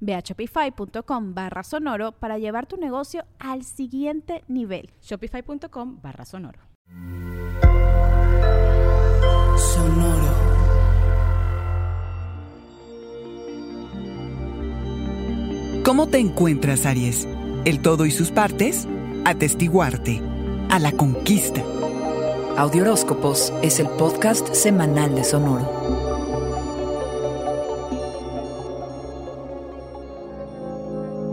Ve a shopify.com barra sonoro para llevar tu negocio al siguiente nivel. Shopify.com barra sonoro. Sonoro. ¿Cómo te encuentras, Aries? El todo y sus partes, atestiguarte, a la conquista. Audioróscopos es el podcast semanal de Sonoro.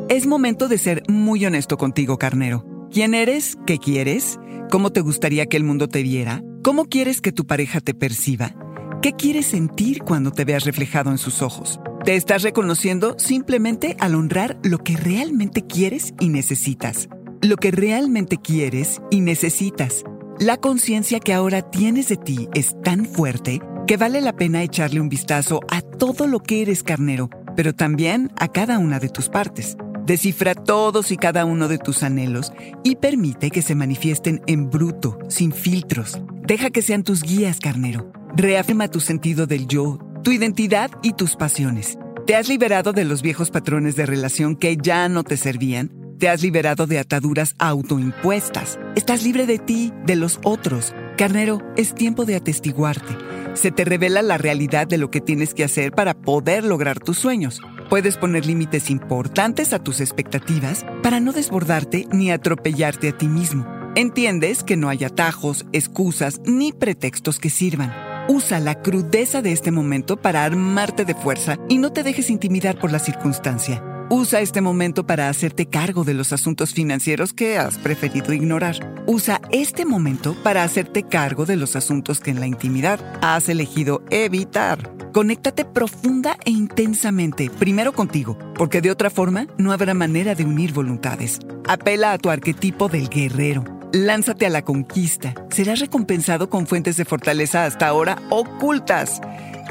Es momento de ser muy honesto contigo, carnero. ¿Quién eres? ¿Qué quieres? ¿Cómo te gustaría que el mundo te viera? ¿Cómo quieres que tu pareja te perciba? ¿Qué quieres sentir cuando te veas reflejado en sus ojos? Te estás reconociendo simplemente al honrar lo que realmente quieres y necesitas. Lo que realmente quieres y necesitas. La conciencia que ahora tienes de ti es tan fuerte que vale la pena echarle un vistazo a todo lo que eres carnero, pero también a cada una de tus partes. Descifra todos y cada uno de tus anhelos y permite que se manifiesten en bruto, sin filtros. Deja que sean tus guías, carnero. Reafirma tu sentido del yo, tu identidad y tus pasiones. ¿Te has liberado de los viejos patrones de relación que ya no te servían? ¿Te has liberado de ataduras autoimpuestas? ¿Estás libre de ti, de los otros? Carnero, es tiempo de atestiguarte. Se te revela la realidad de lo que tienes que hacer para poder lograr tus sueños. Puedes poner límites importantes a tus expectativas para no desbordarte ni atropellarte a ti mismo. Entiendes que no hay atajos, excusas ni pretextos que sirvan. Usa la crudeza de este momento para armarte de fuerza y no te dejes intimidar por la circunstancia. Usa este momento para hacerte cargo de los asuntos financieros que has preferido ignorar. Usa este momento para hacerte cargo de los asuntos que en la intimidad has elegido evitar. Conéctate profunda e intensamente, primero contigo, porque de otra forma no habrá manera de unir voluntades. Apela a tu arquetipo del guerrero. Lánzate a la conquista. Serás recompensado con fuentes de fortaleza hasta ahora ocultas.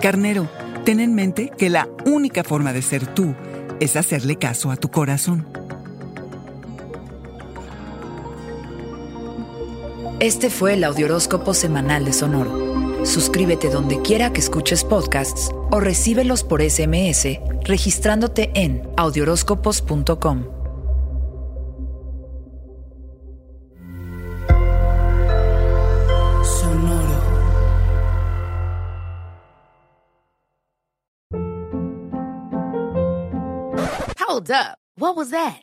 Carnero, ten en mente que la única forma de ser tú es hacerle caso a tu corazón. Este fue el Audioróscopo Semanal de Sonoro. Suscríbete donde quiera que escuches podcasts o recíbelos por SMS registrándote en audioróscopos.com. Sonoro. Hold up. What was that?